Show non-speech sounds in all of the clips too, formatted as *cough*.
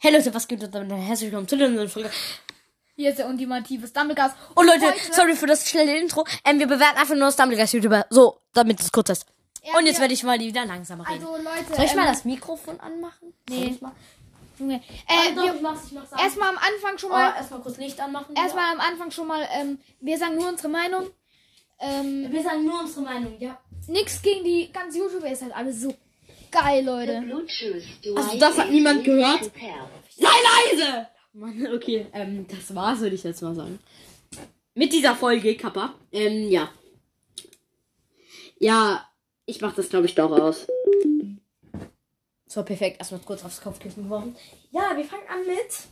Hey Leute, was geht denn? Herzlich willkommen zu der neuen Folge. Hier ist der ultimative Stumblegas. Und Leute, Heute- sorry für das schnelle Intro. Ähm, wir bewerten einfach nur Stumbleguys YouTuber. So, damit es kurz ist. Ja, Und jetzt werde ich mal wieder langsamer reden. Also Leute, Soll ich mal ähm, das Mikrofon anmachen? Soll Nee. mal? Junge, Äh, doch, wir, ich mach's, ich mach's an. erstmal am Anfang schon Oh, mal, erstmal kurz Licht anmachen. erstmal am Anfang schon mal, ähm, wir sagen nur unsere Meinung. Ähm. Wir sagen nur unsere Meinung, ja. nix gegen die ganze YouTuber, ist halt alles so geil, Leute. Also, das hat niemand gehört? Sei leise! Mann, okay, ähm, das war's, würde ich jetzt mal sagen. Mit dieser Folge, Kappa. Ähm, ja. Ja, ich mach das, glaube ich, doch aus. So, perfekt. Erstmal kurz aufs Kopfkissen geworfen. Ja, wir fangen an mit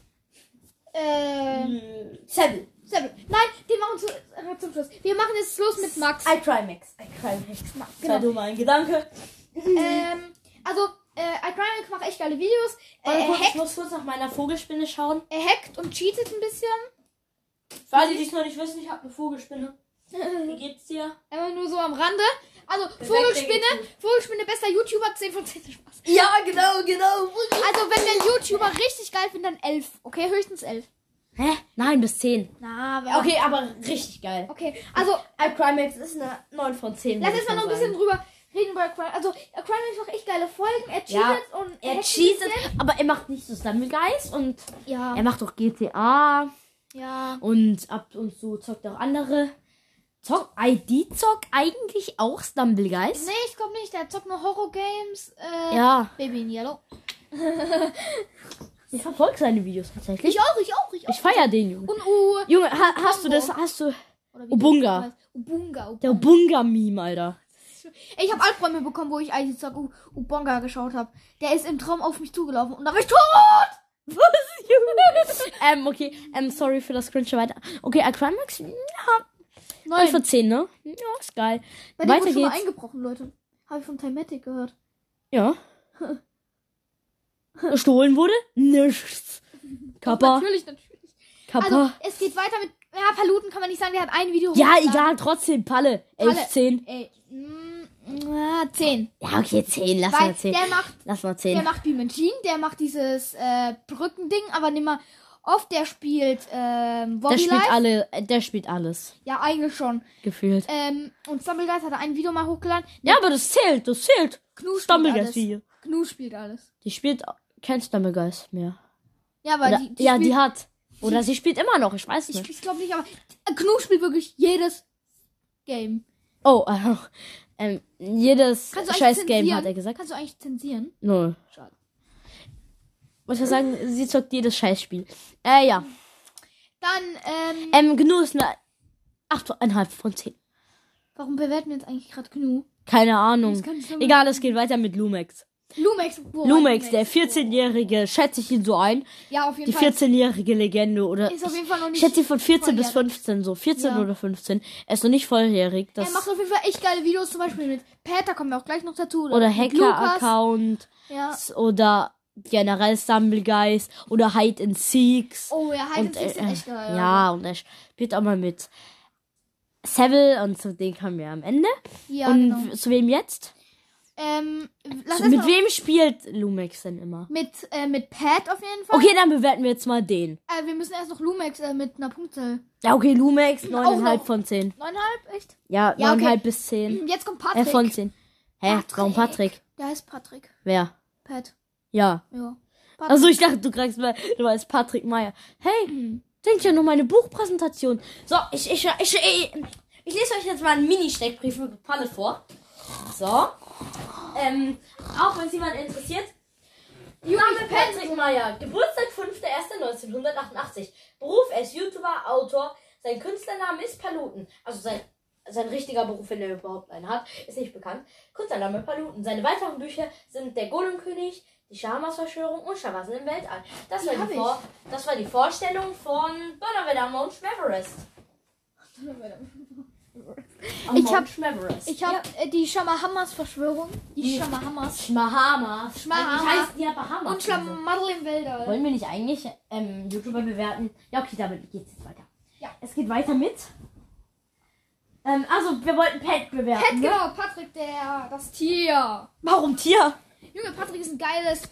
Ähm, Seven. Seven. Nein, die machen zu, äh, zum Schluss. Wir machen jetzt los mit Max. I cry Max. I cry Max. Genau. Sei du mal ein Gedanke. Ähm, also, äh, iCrimex macht echt geile Videos. Äh, er, kurz, ich hackt, muss kurz nach meiner Vogelspinne schauen. er hackt und cheatet ein bisschen. Für alle, die es noch nicht wissen, ich habe eine Vogelspinne. *laughs* Wie geht's dir? Einfach nur so am Rande. Also, Perfekt, Vogelspinne, Vogelspinne, bester YouTuber, 10 von 10 Spaß. Ja, genau, genau. Also, wenn der YouTuber richtig geil findet, dann 11. Okay, höchstens 11. Hä? Nein, bis 10. Na, aber. Okay, aber richtig geil. Okay, also, iCrimex ist eine 9 von 10. lass jetzt mal ich noch ein bisschen drüber reden über Crime. Also, Crime macht echt geile Folgen. Er cheatet Ja, und Er cheatet, aber er macht nicht so Stumblegeist und Ja, er macht auch GTA ja. und ab und zu zockt auch andere. Zock, ID zockt eigentlich auch Stumblegeist. Nee, ich glaube nicht. Der zockt nur Horror-Games. Äh, Ja, Baby in Yellow. ich verfolge seine Videos tatsächlich. Ich auch, ich auch, ich auch. Ich feier den Junge. und U. Junge, ha, hast du das, hast du Ubunga. heißt. Ubunga. der Ubunga. Bunga-Meme, Ich habe Albträume bekommen, wo ich Zock U- Ubunga geschaut habe. Der ist im Traum auf mich zugelaufen und da war ich tot. *laughs* Was, *laughs* ähm, okay, ähm, sorry für das Cringe weiter. Okay, iCrimex, ja, 9 von 10, ne? Ja, ist geil. Bei dem Weiter wurde geht's. eingebrochen, Leute. Habe ich von Timatic gehört. Ja. *laughs* Gestohlen wurde? Nichts. Kappa, Natürlich, natürlich. Kappa. Also, es geht weiter mit. Ja, Paluten kann man nicht sagen, der hat ein Video ja, egal, trotzdem, Palle. 11, Palle. 10. Ey, mm, ja, 10. Ja, okay, 10, lass Weil mal 10. der macht, Lass mal der 10. macht Jean, der macht dieses äh, Brückending, aber nimmer oft. Der spielt ähm, Der Bobby spielt Life. alle, äh, der spielt alles, Ja, eigentlich schon. gefühlt. Ähm, und Stumblegeist hat ein Video mal hochgeladen. Ja, aber das zählt, das zählt. Knu spielt alles. Video. Knu spielt alles. Die spielt kein Stumblegeist mehr. Ja, aber Oder, die, die ja, spielt, die hat. Oder sie spielt immer noch, ich weiß Ich, nicht. ich glaube nicht, aber äh, Knu spielt wirklich jedes Game. Oh, äh, *laughs* ähm, jedes scheiß Game hat er gesagt. Kannst du eigentlich zensieren? Null. Schade. Muss ich sagen, sie zockt jedes Scheißspiel. Äh, ja. Dann, ähm, Ähm, Gnu ist eine 8,5 von 10. warum bewerten wir jetzt eigentlich gerade Knu? Keine Ahnung. Egal, es geht weiter mit Lumex. Lumex. Boah, Lumex, der 14-jährige, schätze ich ihn so ein. Ja, auf jeden Die Fall. 14-jährige Legende oder. Ist auf jeden Fall noch Ich nicht. schätze ihn von 14 bis volljährig. 15, so 14 Ja. oder 15. Er ist noch nicht volljährig. Das Er macht auf jeden Fall echt geile Videos, zum Beispiel mit Pat, da kommen wir auch gleich noch dazu. oder Lukas. Hacker-Account Ja. oder generell Stumbleguys oder Hide and Seeks. Oh ja, Hide and und, Seek sind äh, echt geil. ja, und er spielt auch mal mit Seville und zu dem kommen wir am Ende. Ja, und genau. zu wem jetzt? Ähm, erst mit wem spielt Lumex denn immer? mit, äh, mit Pat auf jeden Fall. Okay, dann bewerten wir jetzt mal den. Äh, wir müssen erst noch Lumex äh, mit einer Punktzahl. Ja, okay, Lumex 9,5 noch. von 10. Neuneinhalb, echt? Ja, Ja, 9,5 okay. bis 10. *clears throat* Jetzt kommt Äh, Patrick. von 10. Hä? Patrick. Warum Patrick? Der heißt Patrick. Wer? Pat. Ja. Ja. Patrick. Also ich dachte, du kriegst mal, du weißt Patrick Meyer. Hey, *clears throat* denk ja noch meine Buchpräsentation. So, ich, ich, ich, ich, ich lese euch jetzt mal einen Mini-Steckbrief mit Palle vor. So. Ähm, auch wenn es jemand interessiert. Name Patrick Meyer. Geburtstag 5.1.1988. Beruf, er ist YouTuber, Autor. Sein Künstlername ist Paluten. Also sein, sein richtiger Beruf, wenn er überhaupt einen hat, ist nicht bekannt. Künstlername Paluten. Seine weiteren Bücher sind Der Golemkönig, die Schamas-Verschwörung und Schawasen im Weltall. Das Die war, die ich. Vor das war die Vorstellung von Donnerwetter Mount Schmeverest. Am Ich hab- Schmeverest. Ich habe äh, die Shamahamas Verschwörung. Die Shamahamas. Schmahamas. Schmahamas. Eigentlich heißt die ja Bahamas. Und Weltall. Wollen wir nicht eigentlich ähm, YouTuber bewerten? Ja, okay, damit geht's jetzt weiter. Ja. Es geht weiter mit. Ähm, also, wir wollten Pet bewerten. Pat, ne? genau, Patrick, der, das Tier. Warum Tier? Junge, Patrick ist ein geiles,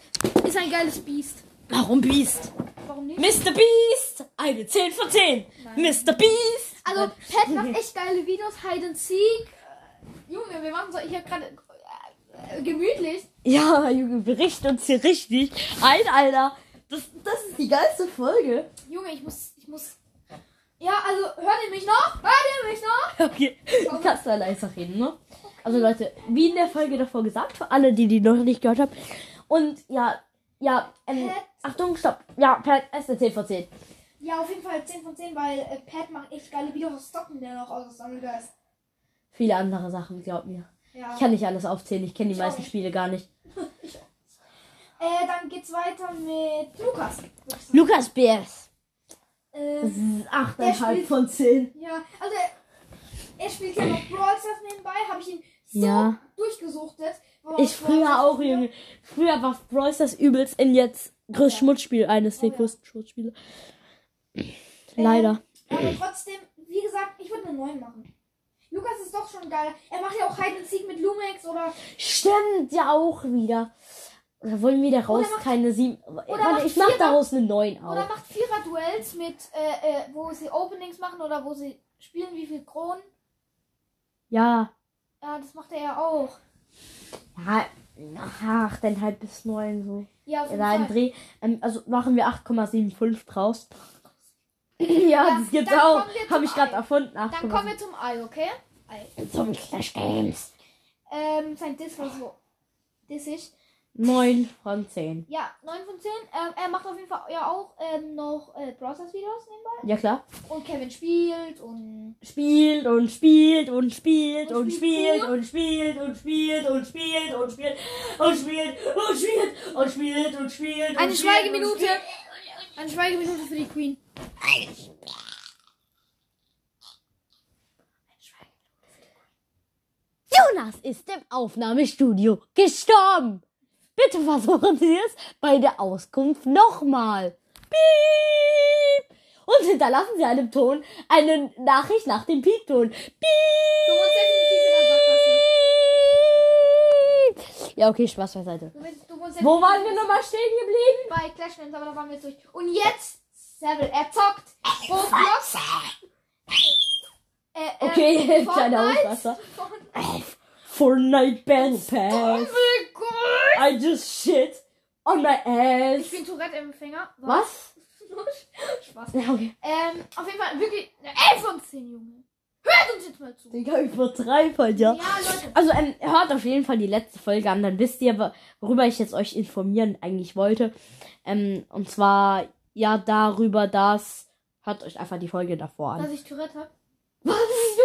ist ein geiles Biest. Warum Beast? Warum nicht? Mr. Beast! Eine 10 von 10. Mr. Beast! Also, Pat macht echt geile Videos, Hide and Seek. Äh, Junge, wir machen so hier gerade äh, gemütlich. Ja, Junge, wir richten uns hier richtig ein, Alter. Das, das ist die geilste Folge. Junge, ich muss, ich muss. Ja, also, hört ihr mich noch? Hört ihr mich noch? *laughs* Okay, du kannst da leiser reden, ne? Also Leute, wie in der Folge davor gesagt, für alle, die die noch nicht gehört haben. Und ja, ja, ähm. Achtung, stopp. Ja, Pat, ist eine 10 von 10. Ja, auf jeden Fall 10 von 10, weil äh, Pat macht echt geile Videos aus Stocken, der noch aus Sammler ist. Viele andere Sachen, glaub mir. Ja. Ich kann nicht alles aufzählen, ich kenne die Ich meisten. Spiele gar *laughs* nicht. Äh, dann geht's weiter mit Lukas. Lukas Beers. Ähm, 8,5 spielt- von 10. ja, also er, er spielt ja noch Brawl Stars nebenbei, habe ich ihn so Ja. durchgesuchtet. Ich früher auch. Junge. Früher war Brawl Stars übelst in jetzt größtes ja. Schmutzspiel, eines der Oh ja. größten Schmutzspiele. Leider. Ähm, aber trotzdem, wie gesagt, ich würde eine 9 machen. Lukas ist doch schon geil. Er macht ja auch Hide and Seek mit Lumex oder Stimmt ja auch wieder. Oder wollen wir daraus Oder macht- keine 7. macht Warte, ich mach Vierer- daraus eine 9 oder auf. macht Vierer-Duells mit, äh, äh, wo sie Openings machen oder wo sie spielen, wie viel Kronen. Ja. Ja, das macht er ja auch. Ja, ach, dann halt bis 9 so. Ja, auf jeden Fall. Dreh. Ähm, also machen wir 8,75 draus. Ja, Ja, das gibt's dann auch. Habe zum ich gerade erfunden. Dann kommen wir zum Ei, okay? Ei. zum Clash Games. Ähm, sein Diss war so dissig. 9 von 10. Ja, 9 von 10. Ähm, er macht auf jeden Fall ja auch ähm, noch äh, Browsers Videos nebenbei. Ja klar. Und Kevin spielt und. Spielt und spielt und spielt Und und spielt spielt und spielt und spielt und spielt und spielt und spielt und spielt und spielt und spielt. Eine Schweigeminute. Eine Schweigeminute für die Queen. Jonas ist im Aufnahmestudio gestorben. Bitte versuchen Sie es bei der Auskunft nochmal. Piep. Und hinterlassen Sie einem Ton eine Nachricht nach dem Piepton. Piep. Ja, okay, Spaß beiseite. Du, willst, du Wo waren wir nochmal stehen geblieben? Bei Clash Games, aber da waren wir durch. Und jetzt, Seville, er zockt Roblox. *laughs* Äh, äh, Okay, kleiner. Ausraster. Fortnite. Battle Oh Pass. I just shit on my Ich ass. bin Tourette-Empfänger. Was? *laughs* Spaß. Ja, okay. Ähm, auf jeden Fall wirklich eine 11 von 10, Junge. Hört uns jetzt mal zu. Digga, übertreib halt, ja. Ja, Leute. Also, ähm, hört auf jeden Fall die letzte Folge an, dann wisst ihr, worüber ich jetzt euch informieren eigentlich wollte. Ähm, und zwar, ja, darüber, dass. Hört euch einfach die Folge davor an. Dass ich Tourette hab. *laughs* Was,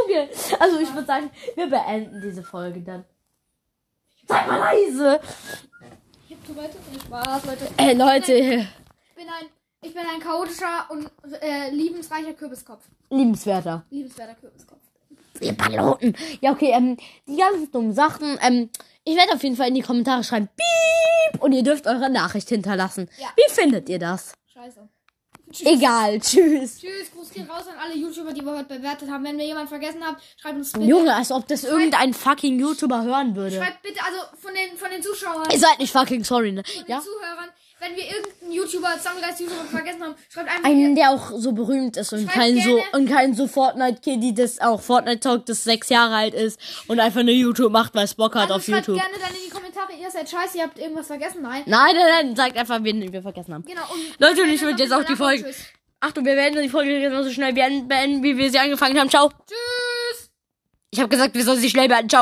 Junge? Also, ich würde sagen, wir beenden diese Folge dann. Seid mal leise! Ich hab Tourette. Viel Spaß, Leute. Ey, Leute, Ich bin ein, ich bin ein chaotischer und äh, liebensreicher Kürbiskopf. liebenswerter. Liebenswerter Kürbiskopf. Ihr Piloten. Ja, okay, ähm, die ganzen dummen Sachen, ähm, ich werde auf jeden Fall in die Kommentare schreiben, piep, und ihr dürft eure Nachricht hinterlassen. Ja. Wie findet ihr das? Scheiße. Egal, tschüss. Tschüss, Gruß geht raus an alle YouTuber, die wir heute bewertet haben. Wenn wir jemanden vergessen habt, schreibt uns bitte. Junge, als ob das irgendein fucking YouTuber hören würde. Schreibt bitte, also von den, von den Zuschauern, Ihr seid nicht fucking sorry, ne? von den Ja? Zuhörern, wenn wir irgendeinen YouTuber, Sammelgeist YouTuber vergessen haben, schreibt einfach Einen, der auch so berühmt ist und kein so, und kein so Fortnite-Kiddy, das auch Fortnite talkt, das sechs Jahre alt ist und einfach nur YouTube macht, weil es Bock hat also auf schreibt YouTube. gerne Kommentare, ihr seid scheiße, ihr habt irgendwas vergessen. Nein. Nein, nein, nein, sagt einfach, wen wir vergessen haben. Genau. Und Leute, und ich würde jetzt auch die Folge. Tschüss. Achtung, wir werden die Folge genauso schnell beenden, wie wir sie angefangen haben. Ciao. Tschüss. Ich habe gesagt, wir sollen sie schnell beenden. Ciao.